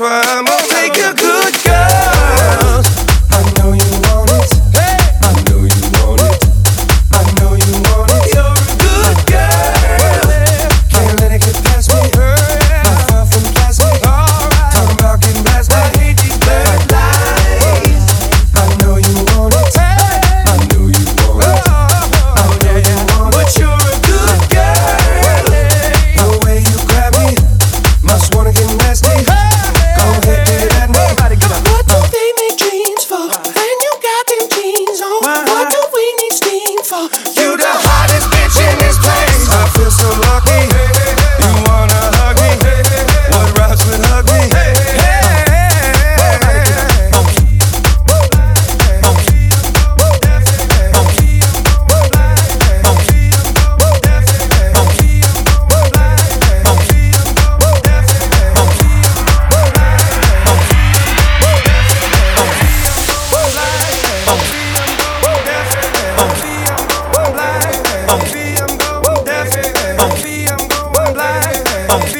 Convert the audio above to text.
why I'm gonna you don't. 방